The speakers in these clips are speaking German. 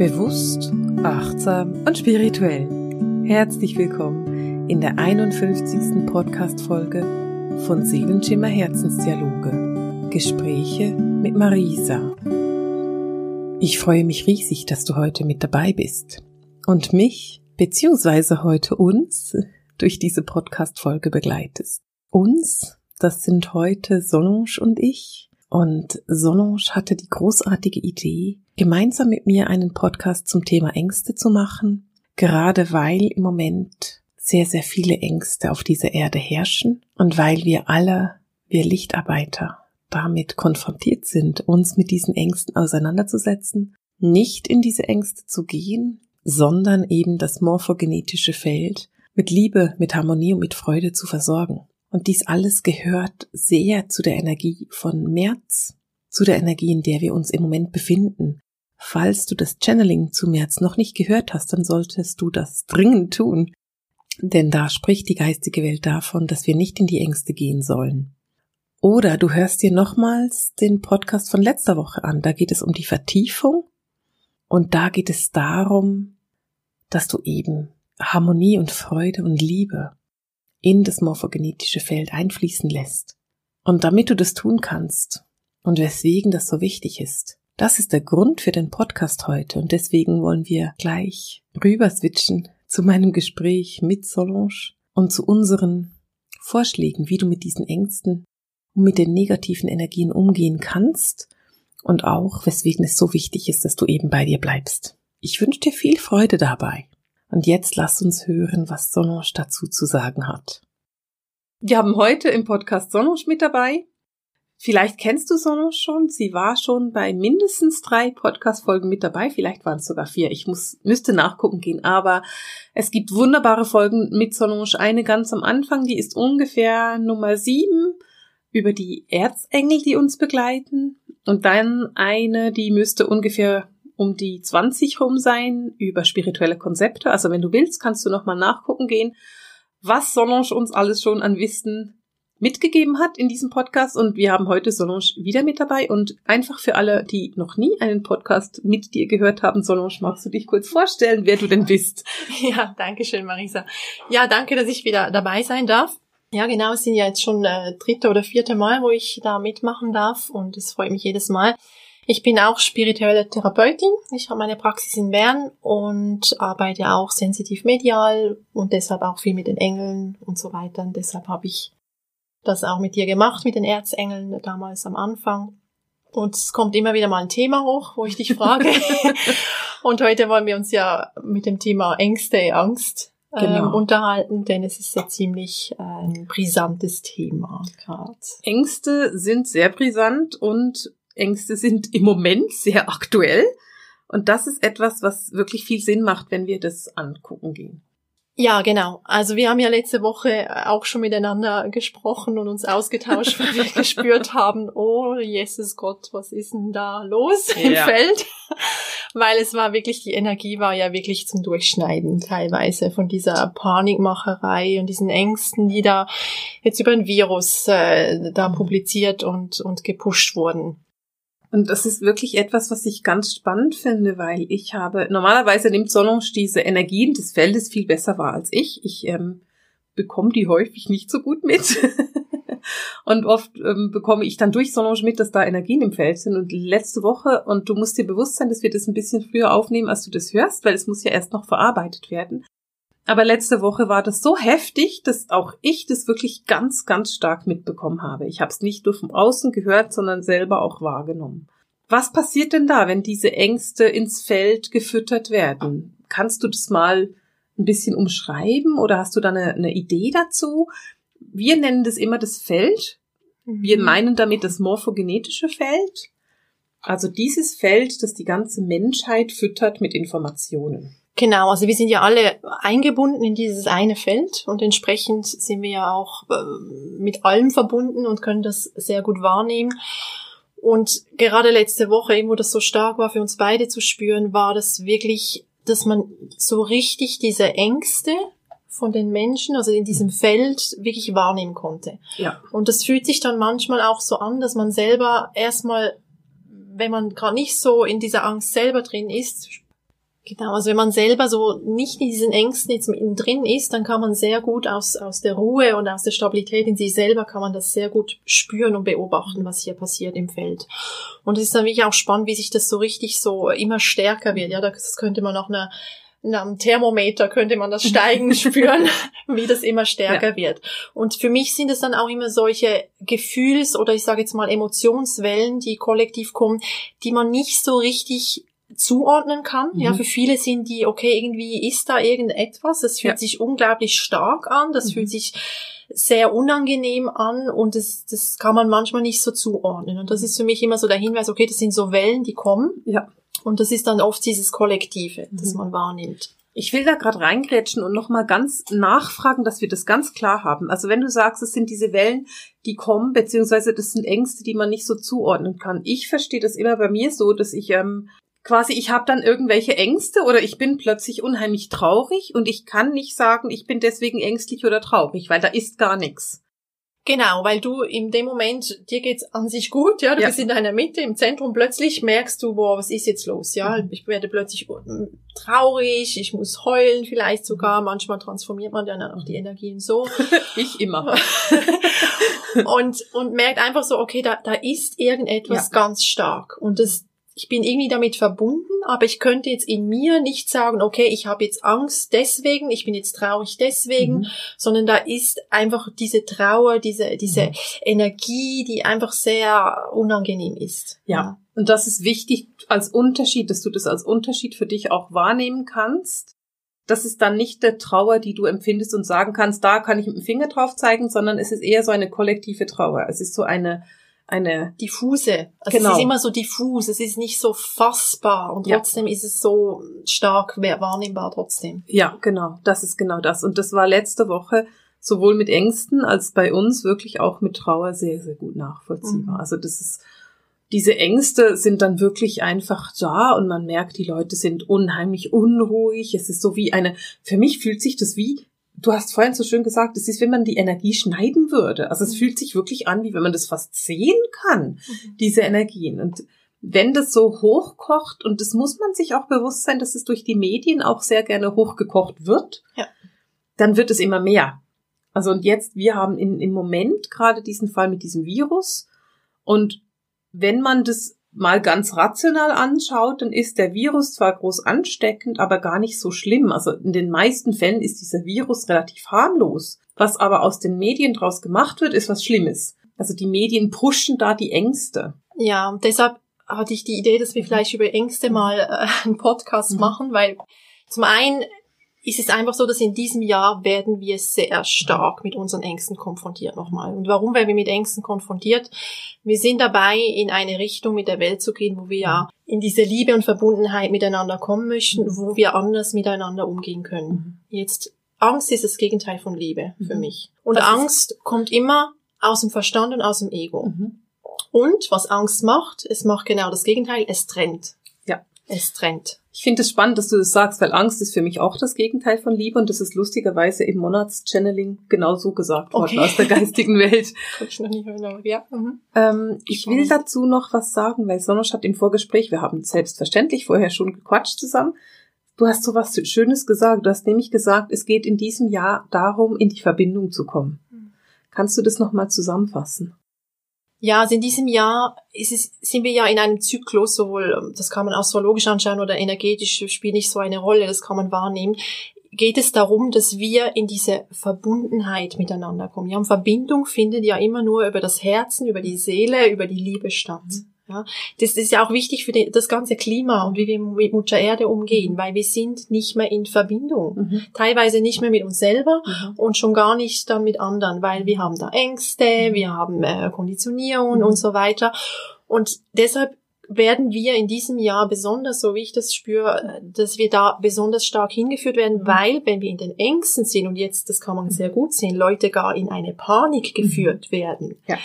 Bewusst, achtsam und spirituell. Herzlich willkommen in der 51. Podcast-Folge von Seelenschimmer Herzensdialoge. Gespräche mit Marisa. Ich freue mich riesig, dass du heute mit dabei bist und mich beziehungsweise heute uns durch diese Podcast-Folge begleitest. Uns, das sind heute Solange und ich, und Solange hatte die großartige Idee, gemeinsam mit mir einen Podcast zum Thema Ängste zu machen, gerade weil im Moment sehr, sehr viele Ängste auf dieser Erde herrschen und weil wir alle, wir Lichtarbeiter, damit konfrontiert sind, uns mit diesen Ängsten auseinanderzusetzen, nicht in diese Ängste zu gehen, sondern eben das morphogenetische Feld mit Liebe, mit Harmonie und mit Freude zu versorgen. Und dies alles gehört sehr zu der Energie von März, zu der Energie, in der wir uns im Moment befinden. Falls du das Channeling zu März noch nicht gehört hast, dann solltest du das dringend tun. Denn da spricht die geistige Welt davon, dass wir nicht in die Ängste gehen sollen. Oder du hörst dir nochmals den Podcast von letzter Woche an. Da geht es um die Vertiefung. Und da geht es darum, dass du eben Harmonie und Freude und Liebe in das morphogenetische Feld einfließen lässt. Und damit du das tun kannst und weswegen das so wichtig ist, das ist der Grund für den Podcast heute und deswegen wollen wir gleich rüber switchen zu meinem Gespräch mit Solange und zu unseren Vorschlägen, wie du mit diesen Ängsten und mit den negativen Energien umgehen kannst und auch weswegen es so wichtig ist, dass du eben bei dir bleibst. Ich wünsche dir viel Freude dabei. Und jetzt lass uns hören, was Solange dazu zu sagen hat. Wir haben heute im Podcast Solange mit dabei. Vielleicht kennst du Solange schon. Sie war schon bei mindestens drei Podcast-Folgen mit dabei. Vielleicht waren es sogar vier. Ich muss, müsste nachgucken gehen. Aber es gibt wunderbare Folgen mit Solange. Eine ganz am Anfang, die ist ungefähr Nummer sieben über die Erzengel, die uns begleiten. Und dann eine, die müsste ungefähr um die 20 rum sein über spirituelle Konzepte. Also wenn du willst, kannst du nochmal nachgucken gehen, was Solange uns alles schon an Wissen mitgegeben hat in diesem Podcast. Und wir haben heute Solange wieder mit dabei. Und einfach für alle, die noch nie einen Podcast mit dir gehört haben, Solange, magst du dich kurz vorstellen, wer du denn bist? Ja, danke schön, Marisa. Ja, danke, dass ich wieder dabei sein darf. Ja, genau, es sind ja jetzt schon äh, dritte oder vierte Mal, wo ich da mitmachen darf und es freut mich jedes Mal. Ich bin auch spirituelle Therapeutin. Ich habe meine Praxis in Bern und arbeite auch sensitiv medial und deshalb auch viel mit den Engeln und so weiter. Und deshalb habe ich das auch mit dir gemacht, mit den Erzengeln damals am Anfang. Und es kommt immer wieder mal ein Thema hoch, wo ich dich frage. und heute wollen wir uns ja mit dem Thema Ängste, Angst ähm, genau. unterhalten, denn es ist ja ziemlich äh, ein brisantes Thema gerade. Ängste sind sehr brisant und Ängste sind im Moment sehr aktuell. Und das ist etwas, was wirklich viel Sinn macht, wenn wir das angucken gehen. Ja, genau. Also wir haben ja letzte Woche auch schon miteinander gesprochen und uns ausgetauscht, weil wir gespürt haben, oh Jesus Gott, was ist denn da los ja. im Feld? weil es war wirklich, die Energie war ja wirklich zum Durchschneiden teilweise von dieser Panikmacherei und diesen Ängsten, die da jetzt über ein Virus äh, da publiziert und, und gepusht wurden. Und das ist wirklich etwas, was ich ganz spannend finde, weil ich habe, normalerweise nimmt Solange diese Energien des Feldes viel besser wahr als ich. Ich ähm, bekomme die häufig nicht so gut mit. und oft ähm, bekomme ich dann durch Solange mit, dass da Energien im Feld sind. Und letzte Woche, und du musst dir bewusst sein, dass wir das ein bisschen früher aufnehmen, als du das hörst, weil es muss ja erst noch verarbeitet werden. Aber letzte Woche war das so heftig, dass auch ich das wirklich ganz, ganz stark mitbekommen habe. Ich habe es nicht nur vom Außen gehört, sondern selber auch wahrgenommen. Was passiert denn da, wenn diese Ängste ins Feld gefüttert werden? Kannst du das mal ein bisschen umschreiben oder hast du da eine, eine Idee dazu? Wir nennen das immer das Feld. Wir mhm. meinen damit das morphogenetische Feld. Also dieses Feld, das die ganze Menschheit füttert mit Informationen. Genau, also wir sind ja alle eingebunden in dieses eine Feld und entsprechend sind wir ja auch äh, mit allem verbunden und können das sehr gut wahrnehmen. Und gerade letzte Woche, eben wo das so stark war für uns beide zu spüren, war das wirklich, dass man so richtig diese Ängste von den Menschen, also in diesem Feld, wirklich wahrnehmen konnte. Ja. Und das fühlt sich dann manchmal auch so an, dass man selber erstmal, wenn man gerade nicht so in dieser Angst selber drin ist, Genau, also wenn man selber so nicht in diesen Ängsten jetzt drin ist, dann kann man sehr gut aus, aus der Ruhe und aus der Stabilität in sich selber kann man das sehr gut spüren und beobachten, was hier passiert im Feld. Und es ist dann wirklich auch spannend, wie sich das so richtig so immer stärker wird. Ja, das könnte man auch einer am Thermometer könnte man das Steigen spüren, wie das immer stärker ja. wird. Und für mich sind es dann auch immer solche Gefühls- oder ich sage jetzt mal Emotionswellen, die kollektiv kommen, die man nicht so richtig zuordnen kann. Mhm. Ja, für viele sind die, okay, irgendwie ist da irgendetwas, das fühlt ja. sich unglaublich stark an, das mhm. fühlt sich sehr unangenehm an und das, das kann man manchmal nicht so zuordnen. Und das ist für mich immer so der Hinweis, okay, das sind so Wellen, die kommen. Ja. Und das ist dann oft dieses Kollektive, mhm. das man wahrnimmt. Ich will da gerade reingrätschen und nochmal ganz nachfragen, dass wir das ganz klar haben. Also wenn du sagst, es sind diese Wellen, die kommen, beziehungsweise das sind Ängste, die man nicht so zuordnen kann. Ich verstehe das immer bei mir so, dass ich ähm, quasi, ich habe dann irgendwelche Ängste oder ich bin plötzlich unheimlich traurig und ich kann nicht sagen, ich bin deswegen ängstlich oder traurig, weil da ist gar nichts. Genau, weil du in dem Moment, dir geht's an sich gut, ja, du ja. bist in deiner Mitte, im Zentrum, plötzlich merkst du, boah, was ist jetzt los, ja, mhm. ich werde plötzlich traurig, ich muss heulen vielleicht sogar, manchmal transformiert man dann auch die Energien so. ich immer. und, und merkt einfach so, okay, da, da ist irgendetwas ja. ganz stark und das, ich bin irgendwie damit verbunden, aber ich könnte jetzt in mir nicht sagen, okay, ich habe jetzt Angst deswegen, ich bin jetzt traurig deswegen, mhm. sondern da ist einfach diese Trauer, diese, diese mhm. Energie, die einfach sehr unangenehm ist. Ja. ja. Und das ist wichtig als Unterschied, dass du das als Unterschied für dich auch wahrnehmen kannst. Das ist dann nicht der Trauer, die du empfindest und sagen kannst, da kann ich mit dem Finger drauf zeigen, sondern es ist eher so eine kollektive Trauer. Es ist so eine, eine diffuse. Also genau. es ist immer so diffus, es ist nicht so fassbar und trotzdem ja. ist es so stark wahrnehmbar trotzdem. Ja, genau, das ist genau das. Und das war letzte Woche sowohl mit Ängsten als bei uns wirklich auch mit Trauer sehr, sehr gut nachvollziehbar. Mhm. Also das ist, diese Ängste sind dann wirklich einfach da und man merkt, die Leute sind unheimlich unruhig. Es ist so wie eine, für mich fühlt sich das wie du hast vorhin so schön gesagt, es ist, wenn man die Energie schneiden würde. Also es mhm. fühlt sich wirklich an, wie wenn man das fast sehen kann, mhm. diese Energien. Und wenn das so hochkocht, und das muss man sich auch bewusst sein, dass es durch die Medien auch sehr gerne hochgekocht wird, ja. dann wird es immer mehr. Also und jetzt, wir haben in, im Moment gerade diesen Fall mit diesem Virus. Und wenn man das mal ganz rational anschaut, dann ist der Virus zwar groß ansteckend, aber gar nicht so schlimm. Also in den meisten Fällen ist dieser Virus relativ harmlos. Was aber aus den Medien draus gemacht wird, ist was Schlimmes. Also die Medien pushen da die Ängste. Ja, und deshalb hatte ich die Idee, dass wir vielleicht über Ängste mal äh, einen Podcast mhm. machen, weil zum einen ist es einfach so, dass in diesem Jahr werden wir sehr stark mit unseren Ängsten konfrontiert nochmal. Und warum werden wir mit Ängsten konfrontiert? Wir sind dabei, in eine Richtung mit der Welt zu gehen, wo wir ja in diese Liebe und Verbundenheit miteinander kommen möchten, wo wir anders miteinander umgehen können. Mhm. Jetzt, Angst ist das Gegenteil von Liebe für mhm. mich. Und das Angst kommt immer aus dem Verstand und aus dem Ego. Mhm. Und was Angst macht, es macht genau das Gegenteil, es trennt. Ja. Es trennt. Ich finde es spannend, dass du das sagst, weil Angst ist für mich auch das Gegenteil von Liebe und das ist lustigerweise im Monatschanneling genau so gesagt worden okay. aus der geistigen Welt. ich noch nicht mehr ja. Mhm. Ähm, ich will dazu noch was sagen, weil Sonosch hat im Vorgespräch, wir haben selbstverständlich vorher schon gequatscht zusammen, du hast so was Schönes gesagt. Du hast nämlich gesagt, es geht in diesem Jahr darum, in die Verbindung zu kommen. Mhm. Kannst du das nochmal zusammenfassen? Ja, also in diesem Jahr es, sind wir ja in einem Zyklus, sowohl, ähm, das kann man astrologisch anschauen oder energetisch spielt nicht so eine Rolle, das kann man wahrnehmen. Geht es darum, dass wir in diese Verbundenheit miteinander kommen. Ja, und Verbindung findet ja immer nur über das Herzen, über die Seele, über die Liebe statt. Mhm. Ja, das ist ja auch wichtig für das ganze Klima und wie wir mit Mutter Erde umgehen, weil wir sind nicht mehr in Verbindung. Mhm. Teilweise nicht mehr mit uns selber mhm. und schon gar nicht dann mit anderen, weil wir haben da Ängste, mhm. wir haben äh, Konditionierung mhm. und so weiter. Und deshalb werden wir in diesem Jahr besonders, so wie ich das spüre, dass wir da besonders stark hingeführt werden, mhm. weil wenn wir in den Ängsten sind, und jetzt, das kann man mhm. sehr gut sehen, Leute gar in eine Panik geführt werden. Ja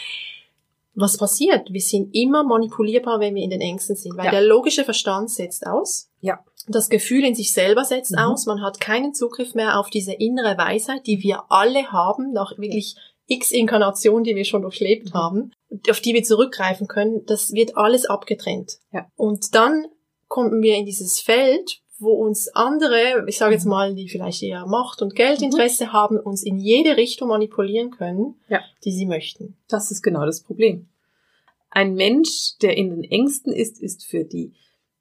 was passiert? Wir sind immer manipulierbar, wenn wir in den Ängsten sind, weil ja. der logische Verstand setzt aus. Ja. Das Gefühl in sich selber setzt mhm. aus. Man hat keinen Zugriff mehr auf diese innere Weisheit, die wir alle haben, nach wirklich x Inkarnationen, die wir schon durchlebt mhm. haben, auf die wir zurückgreifen können. Das wird alles abgetrennt. Ja. Und dann kommen wir in dieses Feld wo uns andere, ich sage jetzt mal, die vielleicht eher Macht und Geldinteresse mhm. haben, uns in jede Richtung manipulieren können, ja. die sie möchten. Das ist genau das Problem. Ein Mensch, der in den Ängsten ist, ist für die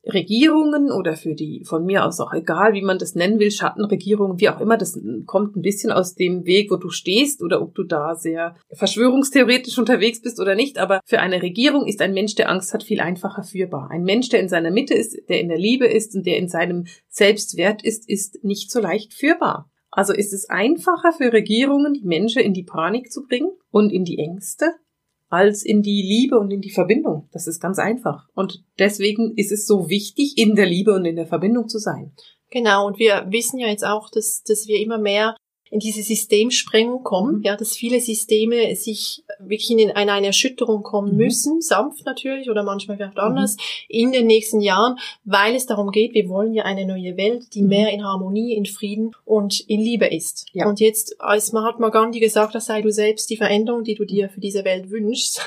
Regierungen oder für die, von mir aus auch egal, wie man das nennen will, Schattenregierungen, wie auch immer, das kommt ein bisschen aus dem Weg, wo du stehst oder ob du da sehr verschwörungstheoretisch unterwegs bist oder nicht. Aber für eine Regierung ist ein Mensch, der Angst hat, viel einfacher führbar. Ein Mensch, der in seiner Mitte ist, der in der Liebe ist und der in seinem Selbstwert ist, ist nicht so leicht führbar. Also ist es einfacher für Regierungen, die Menschen in die Panik zu bringen und in die Ängste, als in die Liebe und in die Verbindung. Das ist ganz einfach. Und deswegen ist es so wichtig, in der Liebe und in der Verbindung zu sein. Genau, und wir wissen ja jetzt auch, dass, dass wir immer mehr in diese Systemsprengung kommen, mhm. ja, dass viele Systeme sich wirklich in eine, eine Erschütterung kommen mhm. müssen, sanft natürlich oder manchmal vielleicht anders, mhm. in den nächsten Jahren, weil es darum geht, wir wollen ja eine neue Welt, die mhm. mehr in Harmonie, in Frieden und in Liebe ist. Ja. Und jetzt, als Mahatma Gandhi gesagt hat, sei du selbst die Veränderung, die du dir für diese Welt wünschst,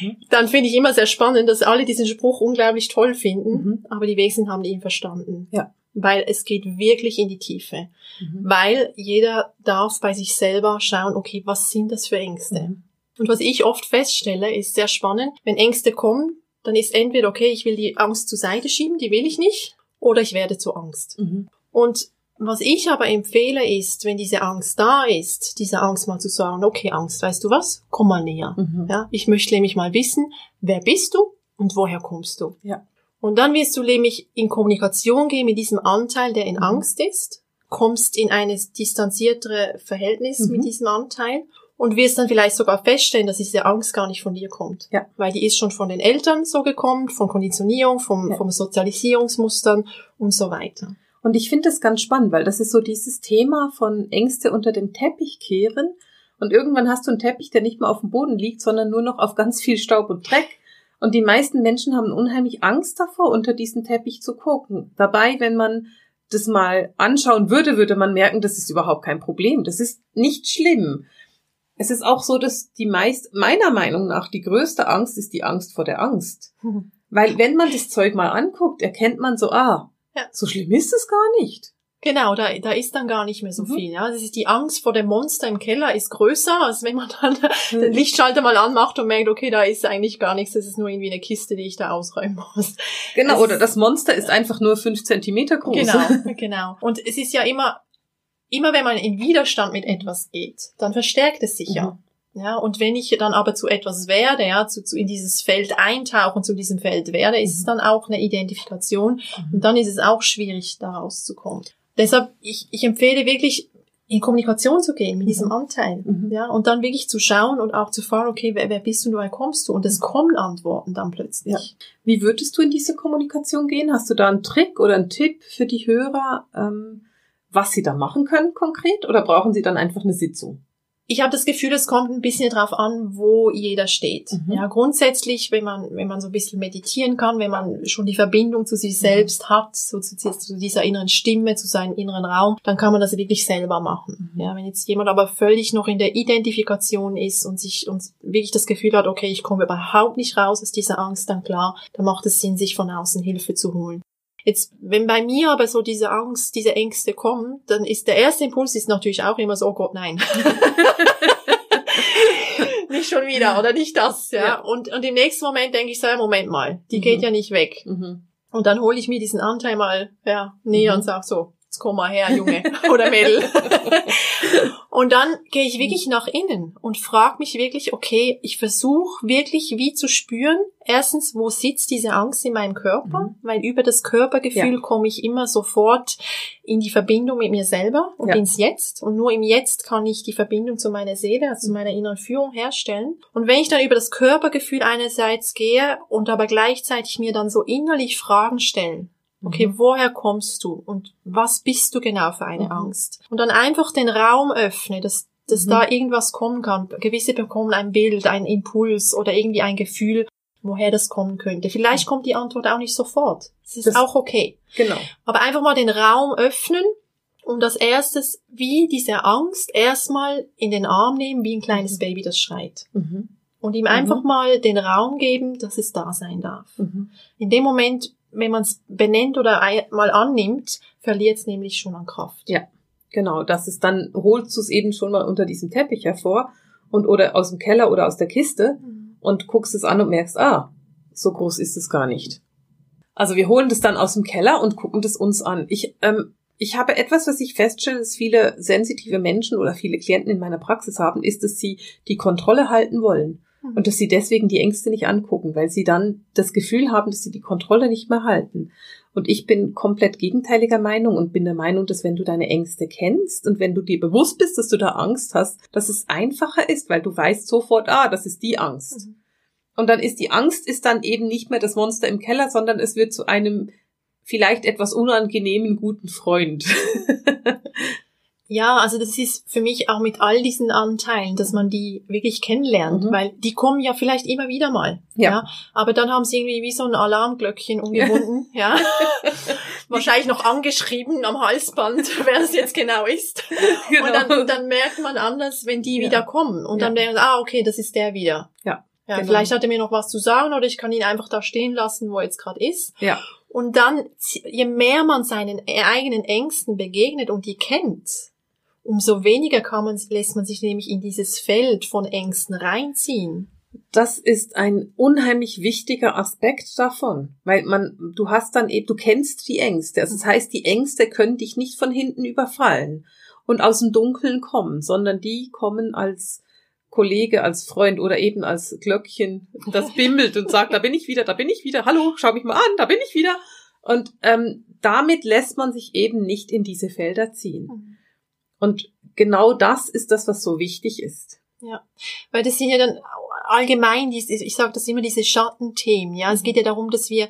mhm. dann finde ich immer sehr spannend, dass alle diesen Spruch unglaublich toll finden, mhm. aber die wenigsten haben ihn verstanden. Ja weil es geht wirklich in die Tiefe. Mhm. Weil jeder darf bei sich selber schauen, okay, was sind das für Ängste? Mhm. Und was ich oft feststelle, ist sehr spannend, wenn Ängste kommen, dann ist entweder, okay, ich will die Angst zur Seite schieben, die will ich nicht, oder ich werde zur Angst. Mhm. Und was ich aber empfehle ist, wenn diese Angst da ist, diese Angst mal zu sagen, okay, Angst, weißt du was? Komm mal näher. Mhm. Ja, ich möchte nämlich mal wissen, wer bist du und woher kommst du? Ja. Und dann wirst du nämlich in Kommunikation gehen mit diesem Anteil, der in mhm. Angst ist, kommst in ein distanziertere Verhältnis mhm. mit diesem Anteil und wirst dann vielleicht sogar feststellen, dass diese Angst gar nicht von dir kommt. Ja. Weil die ist schon von den Eltern so gekommen, von Konditionierung, vom, ja. vom Sozialisierungsmustern und so weiter. Und ich finde das ganz spannend, weil das ist so dieses Thema von Ängste unter den Teppich kehren. Und irgendwann hast du einen Teppich, der nicht mehr auf dem Boden liegt, sondern nur noch auf ganz viel Staub und Dreck. Und die meisten Menschen haben unheimlich Angst davor, unter diesen Teppich zu gucken. Dabei, wenn man das mal anschauen würde, würde man merken, das ist überhaupt kein Problem. Das ist nicht schlimm. Es ist auch so, dass die meist, meiner Meinung nach, die größte Angst ist die Angst vor der Angst. Weil wenn man das Zeug mal anguckt, erkennt man so, ah, ja. so schlimm ist es gar nicht. Genau, da, da ist dann gar nicht mehr so mhm. viel. Ja, das ist die Angst vor dem Monster im Keller ist größer, als wenn man dann mhm. den Lichtschalter mal anmacht und merkt, okay, da ist eigentlich gar nichts, das ist nur irgendwie eine Kiste, die ich da ausräumen muss. Genau, es oder das Monster ist einfach nur fünf Zentimeter groß. Genau, genau. Und es ist ja immer, immer wenn man in Widerstand mit etwas geht, dann verstärkt es sich mhm. ja. Ja, und wenn ich dann aber zu etwas werde, ja, zu, zu in dieses Feld eintauchen, zu diesem Feld werde, ist es mhm. dann auch eine Identifikation mhm. und dann ist es auch schwierig, da rauszukommen. Deshalb, ich, ich empfehle wirklich, in Kommunikation zu gehen mit mhm. diesem Anteil, mhm. ja, und dann wirklich zu schauen und auch zu fragen, okay, wer, wer bist du, woher kommst du? Und es mhm. kommen Antworten dann plötzlich. Ja. Wie würdest du in diese Kommunikation gehen? Hast du da einen Trick oder einen Tipp für die Hörer, ähm, was sie da machen können konkret? Oder brauchen sie dann einfach eine Sitzung? Ich habe das Gefühl, es kommt ein bisschen drauf an, wo jeder steht. Mhm. Ja, grundsätzlich, wenn man, wenn man so ein bisschen meditieren kann, wenn man schon die Verbindung zu sich selbst mhm. hat, so zu, zu, dieser inneren Stimme, zu seinem inneren Raum, dann kann man das wirklich selber machen. Mhm. Ja, wenn jetzt jemand aber völlig noch in der Identifikation ist und sich und wirklich das Gefühl hat, okay, ich komme überhaupt nicht raus aus dieser Angst, dann klar, dann macht es Sinn, sich von außen Hilfe zu holen. Jetzt, wenn bei mir aber so diese Angst, diese Ängste kommen, dann ist der erste Impuls ist natürlich auch immer so, oh Gott, nein. nicht schon wieder oder nicht das, ja. ja. Und, und im nächsten Moment denke ich so, Moment mal, die mhm. geht ja nicht weg. Mhm. Und dann hole ich mir diesen Anteil mal ja, näher mhm. und sag so, jetzt komm mal her, Junge oder Mädel. und dann gehe ich wirklich nach innen und frage mich wirklich, okay, ich versuche wirklich wie zu spüren, erstens, wo sitzt diese Angst in meinem Körper? Mhm. Weil über das Körpergefühl ja. komme ich immer sofort in die Verbindung mit mir selber und ja. ins Jetzt. Und nur im Jetzt kann ich die Verbindung zu meiner Seele, also zu meiner inneren Führung herstellen. Und wenn ich dann über das Körpergefühl einerseits gehe und aber gleichzeitig mir dann so innerlich Fragen stellen, Okay, mhm. woher kommst du und was bist du genau für eine mhm. Angst? Und dann einfach den Raum öffne, dass, dass mhm. da irgendwas kommen kann. Gewisse bekommen ein Bild, ein Impuls oder irgendwie ein Gefühl, woher das kommen könnte. Vielleicht mhm. kommt die Antwort auch nicht sofort. Das ist das, auch okay. Genau. Aber einfach mal den Raum öffnen und das erstes, wie diese Angst erstmal in den Arm nehmen, wie ein kleines mhm. Baby, das schreit. Mhm. Und ihm einfach mal den Raum geben, dass es da sein darf. In dem Moment wenn man es benennt oder mal annimmt, verliert es nämlich schon an Kraft. Ja, genau. Das ist dann, holst du es eben schon mal unter diesem Teppich hervor und oder aus dem Keller oder aus der Kiste mhm. und guckst es an und merkst, ah, so groß ist es gar nicht. Also wir holen das dann aus dem Keller und gucken das uns an. Ich, ähm, ich habe etwas, was ich feststelle, dass viele sensitive Menschen oder viele Klienten in meiner Praxis haben, ist, dass sie die Kontrolle halten wollen. Und dass sie deswegen die Ängste nicht angucken, weil sie dann das Gefühl haben, dass sie die Kontrolle nicht mehr halten. Und ich bin komplett gegenteiliger Meinung und bin der Meinung, dass wenn du deine Ängste kennst und wenn du dir bewusst bist, dass du da Angst hast, dass es einfacher ist, weil du weißt sofort, ah, das ist die Angst. Mhm. Und dann ist die Angst ist dann eben nicht mehr das Monster im Keller, sondern es wird zu einem vielleicht etwas unangenehmen guten Freund. Ja, also das ist für mich auch mit all diesen Anteilen, dass man die wirklich kennenlernt, mhm. weil die kommen ja vielleicht immer wieder mal. Ja. ja. Aber dann haben sie irgendwie wie so ein Alarmglöckchen umgebunden, ja. Wahrscheinlich noch angeschrieben am Halsband, wer es jetzt genau ist. Genau. Und dann, dann merkt man anders, wenn die ja. wieder kommen. Und dann merkt man, ah, okay, das ist der wieder. Ja. Ja, genau. vielleicht hat er mir noch was zu sagen oder ich kann ihn einfach da stehen lassen, wo er jetzt gerade ist. Ja. Und dann, je mehr man seinen eigenen Ängsten begegnet und die kennt, umso weniger kann man, lässt man sich nämlich in dieses Feld von Ängsten reinziehen. Das ist ein unheimlich wichtiger Aspekt davon, weil man, du hast dann eben, du kennst die Ängste. Also das heißt, die Ängste können dich nicht von hinten überfallen und aus dem Dunkeln kommen, sondern die kommen als Kollege, als Freund oder eben als Glöckchen, das bimmelt und sagt, da bin ich wieder, da bin ich wieder, hallo, schau mich mal an, da bin ich wieder. Und ähm, damit lässt man sich eben nicht in diese Felder ziehen. Und genau das ist das, was so wichtig ist. Ja, weil das sind ja dann allgemein, ich sage das immer, diese Schattenthemen. Ja, es mhm. geht ja darum, dass wir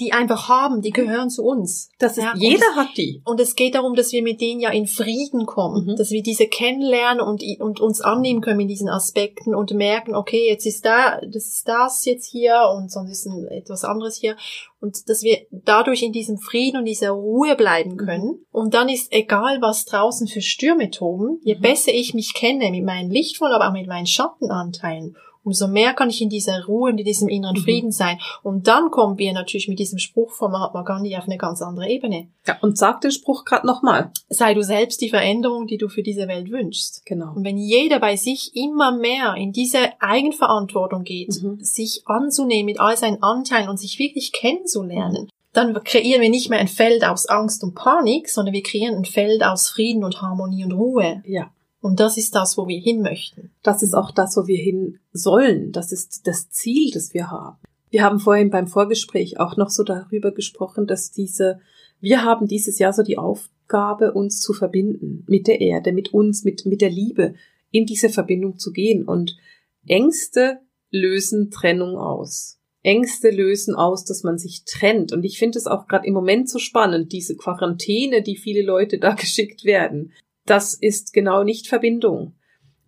die einfach haben, die gehören zu uns. Das ist, ja, jeder es, hat die. Und es geht darum, dass wir mit denen ja in Frieden kommen, mhm. dass wir diese kennenlernen und, und uns annehmen können in diesen Aspekten und merken, okay, jetzt ist da, das ist das jetzt hier und sonst ist ein, etwas anderes hier. Und dass wir dadurch in diesem Frieden und dieser Ruhe bleiben können. Mhm. Und dann ist egal, was draußen für Stürme toben, je mhm. besser ich mich kenne mit meinen lichtvollen, aber auch mit meinen Schattenanteilen umso mehr kann ich in dieser Ruhe und in diesem inneren mhm. Frieden sein. Und dann kommen wir natürlich mit diesem Spruch von Mahatma Gandhi auf eine ganz andere Ebene. Ja, und sag den Spruch gerade nochmal. Sei du selbst die Veränderung, die du für diese Welt wünschst. Genau. Und wenn jeder bei sich immer mehr in diese Eigenverantwortung geht, mhm. sich anzunehmen mit all seinen Anteilen und sich wirklich kennenzulernen, dann kreieren wir nicht mehr ein Feld aus Angst und Panik, sondern wir kreieren ein Feld aus Frieden und Harmonie und Ruhe. Ja. Und das ist das, wo wir hin möchten. Das ist auch das, wo wir hin sollen. Das ist das Ziel, das wir haben. Wir haben vorhin beim Vorgespräch auch noch so darüber gesprochen, dass diese, wir haben dieses Jahr so die Aufgabe, uns zu verbinden mit der Erde, mit uns, mit, mit der Liebe, in diese Verbindung zu gehen. Und Ängste lösen Trennung aus. Ängste lösen aus, dass man sich trennt. Und ich finde es auch gerade im Moment so spannend, diese Quarantäne, die viele Leute da geschickt werden das ist genau nicht Verbindung.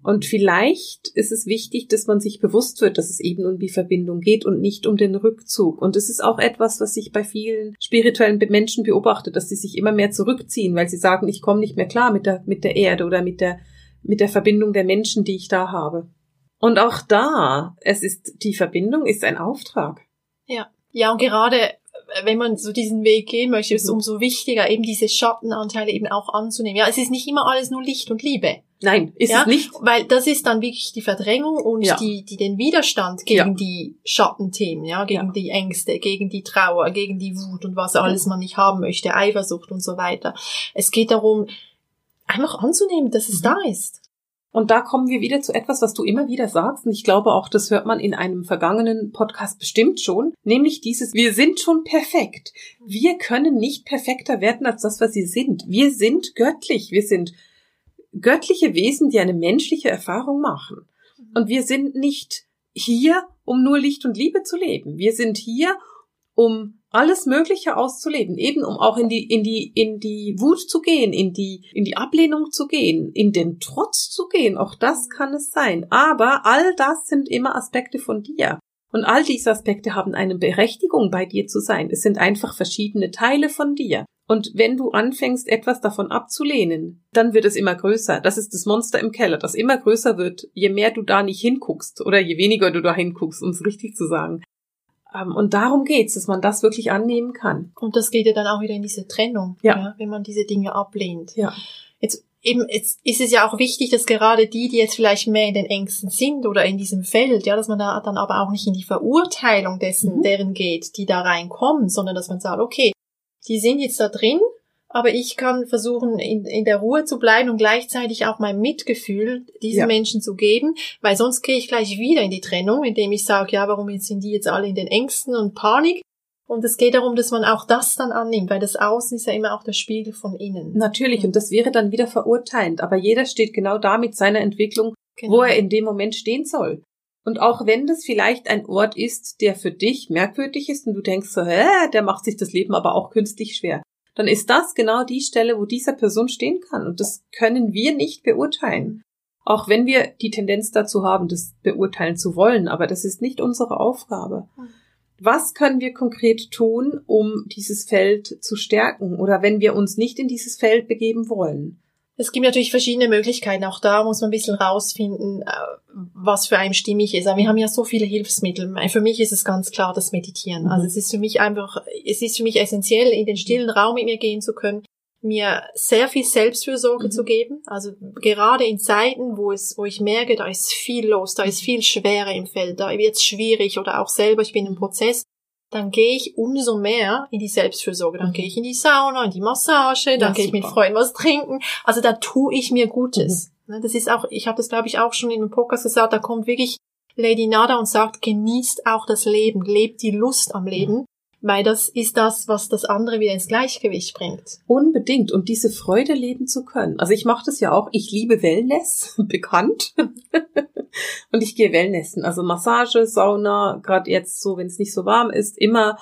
Und vielleicht ist es wichtig, dass man sich bewusst wird, dass es eben um die Verbindung geht und nicht um den Rückzug. Und es ist auch etwas, was ich bei vielen spirituellen Menschen beobachte, dass sie sich immer mehr zurückziehen, weil sie sagen, ich komme nicht mehr klar mit der, mit der Erde oder mit der, mit der Verbindung der Menschen, die ich da habe. Und auch da, es ist, die Verbindung ist ein Auftrag. Ja. Ja, und gerade wenn man so diesen Weg gehen möchte, ist es mhm. umso wichtiger, eben diese Schattenanteile eben auch anzunehmen. Ja, es ist nicht immer alles nur Licht und Liebe. Nein, ist ja? es nicht. Weil das ist dann wirklich die Verdrängung und ja. die, die den Widerstand gegen ja. die Schattenthemen, ja, gegen die Ängste, gegen die Trauer, gegen die Wut und was alles man nicht haben möchte, Eifersucht und so weiter. Es geht darum, einfach anzunehmen, dass es mhm. da ist. Und da kommen wir wieder zu etwas, was du immer wieder sagst. Und ich glaube auch, das hört man in einem vergangenen Podcast bestimmt schon. Nämlich dieses, wir sind schon perfekt. Wir können nicht perfekter werden als das, was sie sind. Wir sind göttlich. Wir sind göttliche Wesen, die eine menschliche Erfahrung machen. Und wir sind nicht hier, um nur Licht und Liebe zu leben. Wir sind hier, um alles Mögliche auszuleben, eben um auch in die, in die, in die Wut zu gehen, in die, in die Ablehnung zu gehen, in den Trotz zu gehen. Auch das kann es sein. Aber all das sind immer Aspekte von dir. Und all diese Aspekte haben eine Berechtigung, bei dir zu sein. Es sind einfach verschiedene Teile von dir. Und wenn du anfängst, etwas davon abzulehnen, dann wird es immer größer. Das ist das Monster im Keller, das immer größer wird, je mehr du da nicht hinguckst oder je weniger du da hinguckst, um es richtig zu sagen. Ähm, und darum geht's, dass man das wirklich annehmen kann. Und das geht ja dann auch wieder in diese Trennung, Ja. ja wenn man diese Dinge ablehnt. Ja. Jetzt eben, jetzt ist es ja auch wichtig, dass gerade die, die jetzt vielleicht mehr in den Ängsten sind oder in diesem Feld, ja, dass man da dann aber auch nicht in die Verurteilung dessen, Mhm. deren geht, die da reinkommen, sondern dass man sagt, okay, die sind jetzt da drin, aber ich kann versuchen, in, in der Ruhe zu bleiben und gleichzeitig auch mein Mitgefühl diesen Ja. Menschen zu geben, weil sonst gehe ich gleich wieder in die Trennung, indem ich sage, ja, warum jetzt sind die jetzt alle in den Ängsten und Panik? Und es geht darum, dass man auch das dann annimmt, weil das Außen ist ja immer auch der Spiegel von innen. Natürlich, und das wäre dann wieder verurteilend, aber jeder steht genau da mit seiner Entwicklung, Genau. wo er in dem Moment stehen soll. Und auch wenn das vielleicht ein Ort ist, der für dich merkwürdig ist und du denkst so, hä, der macht sich das Leben aber auch künstlich schwer, dann ist das genau die Stelle, wo dieser Person stehen kann. Und das können wir nicht beurteilen. Auch wenn wir die Tendenz dazu haben, das beurteilen zu wollen, aber das ist nicht unsere Aufgabe. Was können wir konkret tun, um dieses Feld zu stärken? Oder wenn wir uns nicht in dieses Feld begeben wollen? Es gibt natürlich verschiedene Möglichkeiten. Auch da muss man ein bisschen rausfinden, äh, was für einen stimmig ist. Aber wir haben ja so viele Hilfsmittel. Für mich ist es ganz klar das Meditieren. Mhm. Also es ist für mich einfach, es ist für mich essentiell, in den stillen Raum mit mir gehen zu können, mir sehr viel Selbstfürsorge Mhm. zu geben. Also gerade in Zeiten, wo es, wo ich merke, da ist viel los, da ist viel Schwere im Feld, da wird es schwierig oder auch selber, ich bin im Prozess, dann gehe ich umso mehr in die Selbstfürsorge. Dann Mhm. gehe ich in die Sauna, in die Massage, dann Ja, gehe ich mit. Freunden was trinken. Also da tue ich mir Gutes. Ne, Das ist auch, ich habe das glaube ich auch schon in einem Podcast gesagt, da kommt wirklich Lady Nada und sagt, genießt auch das Leben, lebt die Lust am Leben, weil das ist das, was das andere wieder ins Gleichgewicht bringt. Unbedingt. Und diese Freude leben zu können. Also ich mache das ja auch. Ich liebe Wellness, bekannt. und ich gehe Wellnessen. Also Massage, Sauna, gerade jetzt so, wenn es nicht so warm ist, immer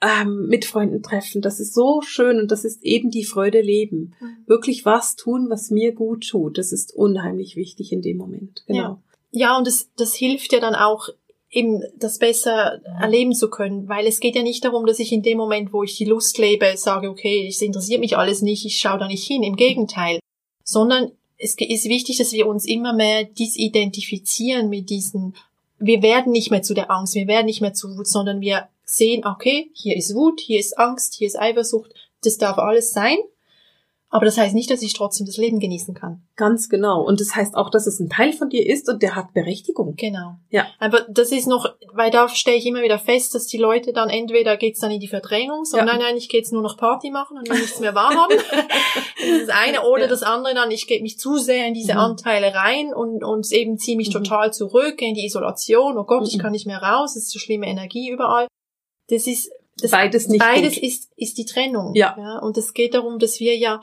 ähm, mit Freunden treffen. Das ist so schön und das ist eben die Freude leben. Wirklich was tun, was mir gut tut. Das ist unheimlich wichtig in dem Moment. Genau. Ja. Ja, und das, das hilft ja dann auch, eben das besser erleben zu können, weil es geht ja nicht darum, dass ich in dem Moment, wo ich die Lust lebe, sage, okay, es interessiert mich alles nicht, ich schaue da nicht hin, im Gegenteil, sondern es ist wichtig, dass wir uns immer mehr dies identifizieren mit diesen, wir werden nicht mehr zu der Angst, wir werden nicht mehr zu Wut, sondern wir sehen, okay, hier ist Wut, hier ist Angst, hier ist Eifersucht, das darf alles sein, aber das heißt nicht, dass ich trotzdem das Leben genießen kann. Ganz genau. Und das heißt auch, dass es ein Teil von dir ist und der hat Berechtigung. Genau. Ja. Aber das ist noch, weil da stelle ich immer wieder fest, dass die Leute dann entweder geht's dann in die Verdrängung, so Ja. nein, nein, ich gehe jetzt nur noch Party machen und will nichts mehr wahrhaben. das ist das eine. Oder Ja. das andere dann, ich gebe mich zu sehr in diese Mhm. Anteile rein und, und eben ziehe mich Mhm. total zurück in die Isolation. Oh Gott, ich Mhm. kann nicht mehr raus, es ist so schlimme Energie überall. Das ist, das, Beides nicht beides gut. ist, ist die Trennung. Ja. Und es geht darum, dass wir ja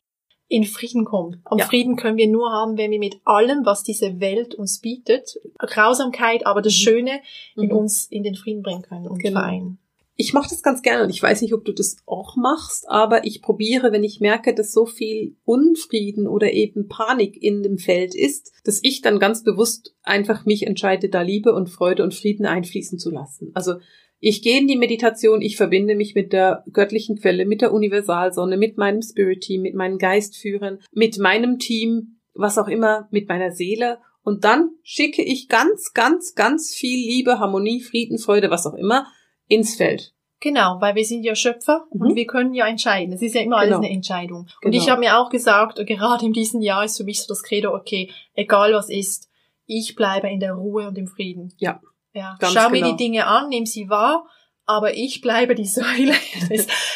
in Frieden kommen. Und Ja. Frieden können wir nur haben, wenn wir mit allem, was diese Welt uns bietet, Grausamkeit, aber das Mhm. Schöne in Mhm. uns in den Frieden bringen können und Genau. vereinen. Ich mache das ganz gerne und ich weiß nicht, ob du das auch machst, aber ich probiere, wenn ich merke, dass so viel Unfrieden oder eben Panik in dem Feld ist, dass ich dann ganz bewusst einfach mich entscheide, da Liebe und Freude und Frieden einfließen zu lassen. Also ich gehe in die Meditation, ich verbinde mich mit der göttlichen Quelle, mit der Universalsonne, mit meinem Spirit-Team, mit meinen Geistführern, mit meinem Team, was auch immer, mit meiner Seele. Und dann schicke ich ganz, ganz, ganz viel Liebe, Harmonie, Frieden, Freude, was auch immer, ins Feld. Genau, weil wir sind ja Schöpfer Mhm. und wir können ja entscheiden. Es ist ja immer alles Genau. eine Entscheidung. Und Genau. ich habe mir auch gesagt, gerade in diesem Jahr ist für mich so das Credo, okay, egal was ist, ich bleibe in der Ruhe und im Frieden. Ja. Ja. Ganz Schau mir genau. die Dinge an, nimm sie wahr, aber ich bleibe die Säule,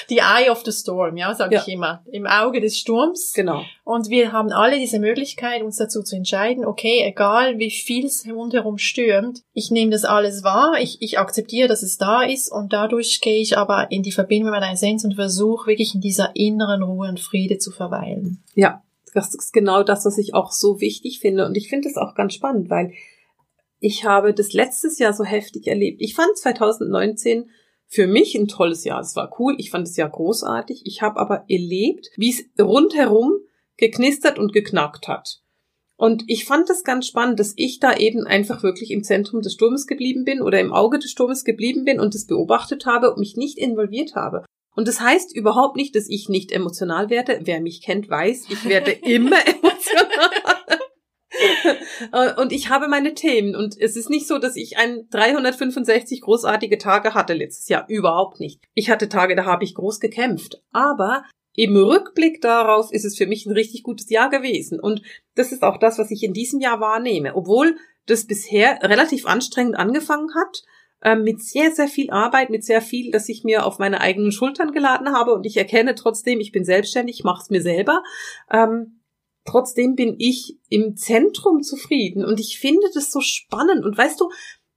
die Eye of the Storm, ja, sage Ja. ich immer, im Auge des Sturms. Genau. Und wir haben alle diese Möglichkeit, uns dazu zu entscheiden, okay, egal wie viel es rundherum stürmt, ich nehme das alles wahr, ich, ich akzeptiere, dass es da ist und dadurch gehe ich aber in die Verbindung mit meiner Essenz und versuche wirklich in dieser inneren Ruhe und Friede zu verweilen. Ja, das ist genau das, was ich auch so wichtig finde. Und ich finde es auch ganz spannend, weil ich habe das letztes Jahr so heftig erlebt. Ich fand 2019 für mich ein tolles Jahr. Es war cool. Ich fand das Jahr großartig. Ich habe aber erlebt, wie es rundherum geknistert und geknackt hat. Und ich fand das ganz spannend, dass ich da eben einfach wirklich im Zentrum des Sturmes geblieben bin oder im Auge des Sturmes geblieben bin und das beobachtet habe und mich nicht involviert habe. Und das heißt überhaupt nicht, dass ich nicht emotional werde. Wer mich kennt, weiß, ich werde immer emotional. Äh, und ich habe meine Themen. Und es ist nicht so, dass ich ein 365 großartige Tage hatte letztes Jahr. Überhaupt nicht. Ich hatte Tage, da habe ich groß gekämpft. Aber im Rückblick darauf ist es für mich ein richtig gutes Jahr gewesen. Und das ist auch das, was ich in diesem Jahr wahrnehme. Obwohl das bisher relativ anstrengend angefangen hat, ähm, mit sehr, sehr viel Arbeit, mit sehr viel, dass ich mir auf meine eigenen Schultern geladen habe und ich erkenne trotzdem, ich bin selbstständig, mache es mir selber. Ähm, trotzdem bin ich im Zentrum zufrieden und ich finde das so spannend. Und weißt du,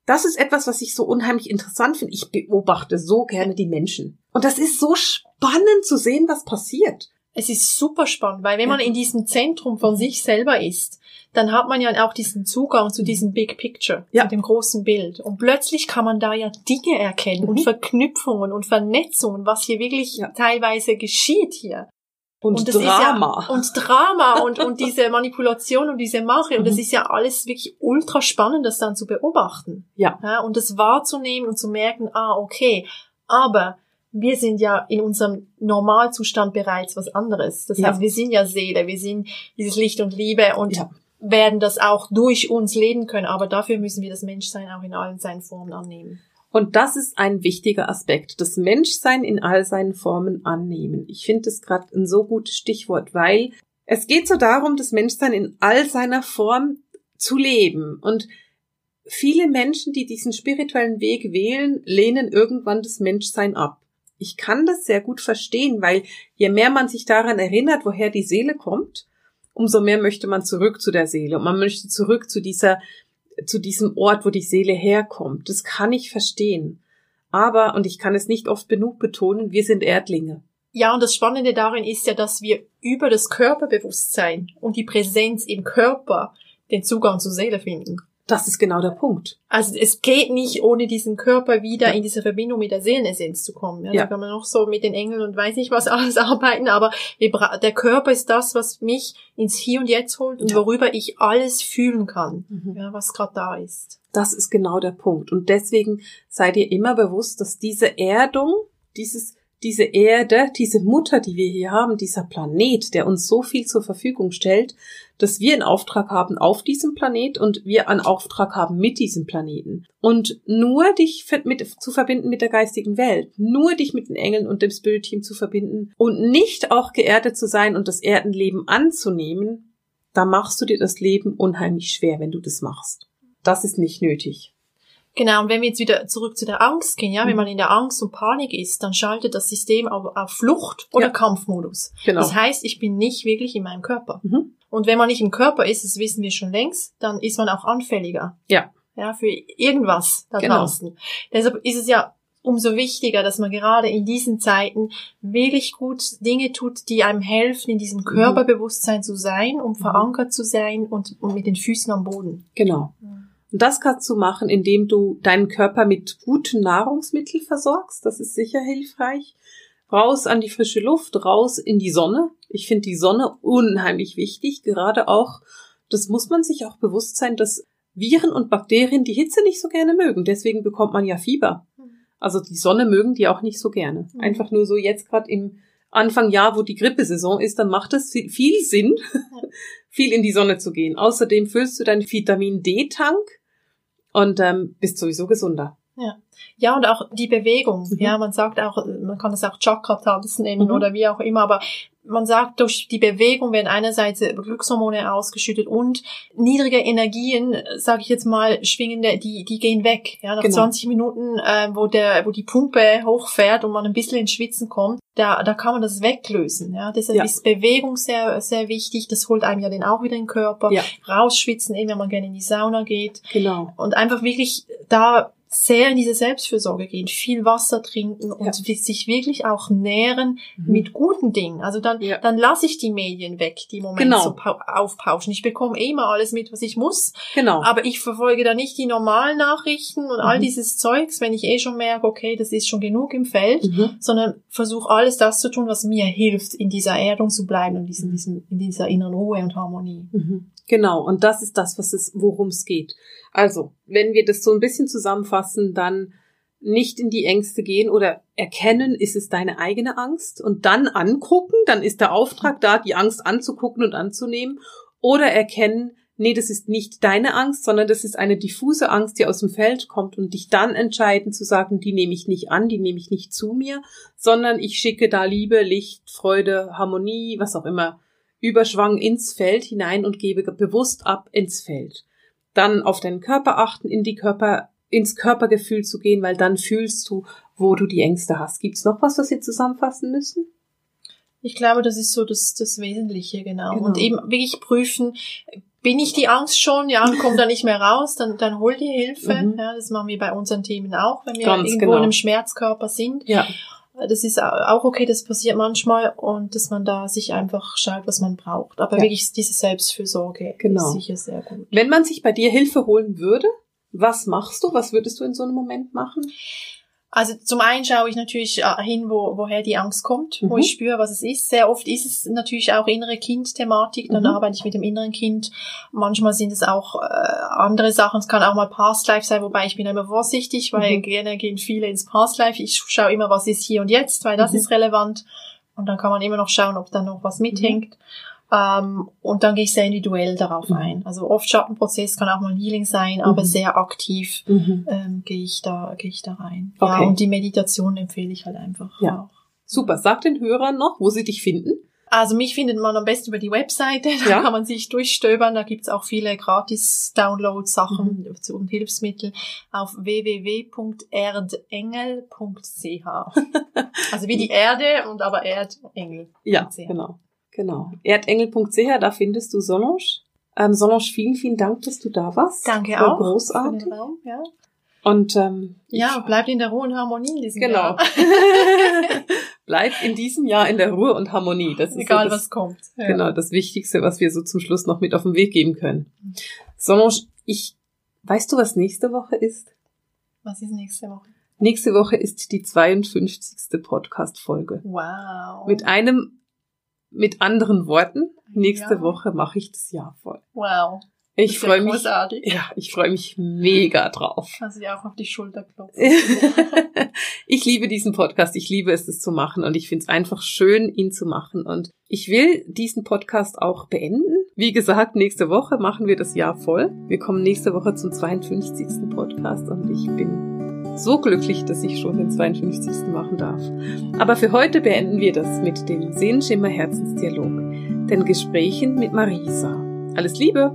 das ist etwas, was ich so unheimlich interessant finde. Ich beobachte so gerne die Menschen. Und das ist so spannend zu sehen, was passiert. Es ist super spannend, weil wenn man in diesem Zentrum von sich selber ist, dann hat man ja auch diesen Zugang zu diesem Big Picture, ja. zu dem großen Bild. Und plötzlich kann man da ja Dinge erkennen mhm. und Verknüpfungen und Vernetzungen, was hier wirklich ja. teilweise geschieht hier. Und, und Drama. Ja, und Drama und, und diese Manipulation und diese Mache. Und das mhm. ist ja alles wirklich ultra spannend, das dann zu beobachten. Ja. ja. Und das wahrzunehmen und zu merken, ah, okay, aber wir sind ja in unserem Normalzustand bereits was anderes. Das ja. heißt, wir sind ja Seele, wir sind dieses Licht und Liebe und ja. werden das auch durch uns leben können. Aber dafür müssen wir das Menschsein auch in allen seinen Formen annehmen. Und das ist ein wichtiger Aspekt, das Menschsein in all seinen Formen annehmen. Ich finde es gerade ein so gutes Stichwort, weil es geht so darum, das Menschsein in all seiner Form zu leben. Und viele Menschen, die diesen spirituellen Weg wählen, lehnen irgendwann das Menschsein ab. Ich kann das sehr gut verstehen, weil je mehr man sich daran erinnert, woher die Seele kommt, umso mehr möchte man zurück zu der Seele und man möchte zurück zu dieser zu diesem Ort, wo die Seele herkommt. Das kann ich verstehen. Aber, und ich kann es nicht oft genug betonen, wir sind Erdlinge. Ja, und das Spannende darin ist ja, dass wir über das Körperbewusstsein und die Präsenz im Körper den Zugang zur Seele finden. Das ist genau der Punkt. Also es geht nicht, ohne diesen Körper wieder ja. in diese Verbindung mit der Seelenessenz zu kommen. Ja, ja. Da kann man noch so mit den Engeln und weiß nicht was alles arbeiten, aber der Körper ist das, was mich ins Hier und Jetzt holt und ja. worüber ich alles fühlen kann, mhm. ja, was gerade da ist. Das ist genau der Punkt. Und deswegen seid ihr immer bewusst, dass diese Erdung, dieses diese Erde, diese Mutter, die wir hier haben, dieser Planet, der uns so viel zur Verfügung stellt, dass wir einen Auftrag haben auf diesem Planet und wir einen Auftrag haben mit diesem Planeten. Und nur dich mit, zu verbinden mit der geistigen Welt, nur dich mit den Engeln und dem Spirit Team zu verbinden und nicht auch geerdet zu sein und das Erdenleben anzunehmen, da machst du dir das Leben unheimlich schwer, wenn du das machst. Das ist nicht nötig. Genau, und wenn wir jetzt wieder zurück zu der Angst gehen, ja, mhm. wenn man in der Angst und Panik ist, dann schaltet das System auf, auf Flucht oder ja. Kampfmodus. Genau. Das heißt, ich bin nicht wirklich in meinem Körper. Mhm. Und wenn man nicht im Körper ist, das wissen wir schon längst, dann ist man auch anfälliger. Ja. Ja, für irgendwas da genau. draußen. Deshalb ist es ja umso wichtiger, dass man gerade in diesen Zeiten wirklich gut Dinge tut, die einem helfen, in diesem mhm. Körperbewusstsein zu sein, um mhm. verankert zu sein und, und mit den Füßen am Boden. Genau. Mhm. Und das kannst du machen, indem du deinen Körper mit guten Nahrungsmitteln versorgst. Das ist sicher hilfreich. Raus an die frische Luft, raus in die Sonne. Ich finde die Sonne unheimlich wichtig, gerade auch, das muss man sich auch bewusst sein, dass Viren und Bakterien die Hitze nicht so gerne mögen. Deswegen bekommt man ja Fieber. Also die Sonne mögen die auch nicht so gerne. Mhm. Einfach nur so jetzt gerade im Anfang Jahr, wo die Grippesaison ist, dann macht es viel Sinn, viel in die Sonne zu gehen. Außerdem füllst du deinen Vitamin D-Tank und ähm, bist sowieso gesunder. Ja. Ja, und auch die Bewegung. Mhm. Ja, man sagt auch, man kann es auch Chakra-Tanz nennen mhm. oder wie auch immer, aber man sagt, durch die Bewegung werden einerseits Glückshormone ausgeschüttet und niedrige Energien, sage ich jetzt mal, schwingende, die, die gehen weg. Ja, nach genau. 20 Minuten, äh, wo der, wo die Pumpe hochfährt und man ein bisschen ins Schwitzen kommt, da, da kann man das weglösen. Ja, deshalb ja. ist Bewegung sehr, sehr wichtig. Das holt einem ja den auch wieder den Körper. Ja. Rausschwitzen, eben wenn man gerne in die Sauna geht. Genau. Und einfach wirklich da sehr in diese Selbstfürsorge gehen, viel Wasser trinken und ja. sich wirklich auch nähren mhm. mit guten Dingen. Also dann, ja. dann lasse ich die Medien weg, die im Moment genau. so aufpauschen. Ich bekomme eh immer alles mit, was ich muss. Genau. Aber ich verfolge da nicht die normalen Nachrichten und mhm. all dieses Zeugs, wenn ich eh schon merke, okay, das ist schon genug im Feld, mhm. sondern versuche alles das zu tun, was mir hilft, in dieser Erdung zu bleiben und in, diesem, in dieser inneren Ruhe und Harmonie. Genau, und das ist das, was es, worum es geht. Also, wenn wir das so ein bisschen zusammenfassen, dann nicht in die Ängste gehen oder erkennen, ist es deine eigene Angst und dann angucken, dann ist der Auftrag da, die Angst anzugucken und anzunehmen oder erkennen, nee, das ist nicht deine Angst, sondern das ist eine diffuse Angst, die aus dem Feld kommt und dich dann entscheiden zu sagen, die nehme ich nicht an, die nehme ich nicht zu mir, sondern ich schicke da Liebe, Licht, Freude, Harmonie, was auch immer, Überschwang ins Feld hinein und gebe bewusst ab ins Feld. Dann auf deinen Körper achten, in die Körper, ins Körpergefühl zu gehen, weil dann fühlst du, wo du die Ängste hast. Gibt's noch was, was wir zusammenfassen müssen? Ich glaube, das ist so das, das Wesentliche, genau. genau. Und eben wirklich prüfen, bin ich die Angst schon, ja, und komme da nicht mehr raus, dann, dann hol die Hilfe. Mhm. Ja, das machen wir bei unseren Themen auch, wenn wir Ganz irgendwo genau. in einem Schmerzkörper sind. Ja. Das ist auch okay, das passiert manchmal und dass man da sich einfach schaut, was man braucht. Aber ja. wirklich diese Selbstfürsorge genau. ist sicher sehr gut. Wenn man sich bei dir Hilfe holen würde, was machst du? Was würdest du in so einem Moment machen? Also zum einen schaue ich natürlich äh, hin, wo, woher die Angst kommt, mhm. wo ich spüre, was es ist. Sehr oft ist es natürlich auch innere Kind-Thematik, dann mhm. arbeite ich mit dem inneren Kind. Manchmal sind es auch äh, andere Sachen, es kann auch mal Past Life sein, wobei ich bin immer vorsichtig, weil mhm. gerne gehen viele ins Past Life. Ich schaue immer, was ist hier und jetzt, weil das mhm. ist relevant. Und dann kann man immer noch schauen, ob da noch was mithängt. Mhm. Ähm, und dann gehe ich sehr individuell darauf mhm. ein. Also oft Schattenprozess kann auch mal ein Healing sein, mhm. aber sehr aktiv mhm. ähm, gehe ich da gehe ich da rein. Okay. Ja, und die Meditation empfehle ich halt einfach ja. auch. Super. Sag den Hörern noch, wo sie dich finden. Also mich findet man am besten über die Webseite, da ja. kann man sich durchstöbern, da gibt's auch viele Gratis-Download-Sachen mhm. und Hilfsmittel auf www.erdengel.ch. also wie die Erde und aber Erdengel. Ja, genau. Genau. Erdengel.ch, da findest du Sonosch. Ähm, Sonosch, vielen, vielen Dank, dass du da warst. Danke War auch. Großartig. Raum, ja. Und ähm, ja, bleibt in der Ruhe und Harmonie in diesem genau. Jahr. bleibt in diesem Jahr in der Ruhe und Harmonie. Das ist Egal, so das, was kommt. Ja. Genau, das Wichtigste, was wir so zum Schluss noch mit auf den Weg geben können. Sonosch, ich, weißt du, was nächste Woche ist? Was ist nächste Woche? Nächste Woche ist die 52. Podcast-Folge. Wow. Mit einem mit anderen Worten, nächste ja. Woche mache ich das Jahr voll. Wow. Ich freue ja mich. Ja, ich freue mich mega drauf. Du dir auch auf die Schulter klopfen. ich liebe diesen Podcast. Ich liebe es, das zu machen. Und ich finde es einfach schön, ihn zu machen. Und ich will diesen Podcast auch beenden. Wie gesagt, nächste Woche machen wir das Jahr voll. Wir kommen nächste Woche zum 52. Podcast und ich bin so glücklich, dass ich schon den 52. machen darf. Aber für heute beenden wir das mit dem Sehenschimmer Herzensdialog, den Gesprächen mit Marisa. Alles Liebe!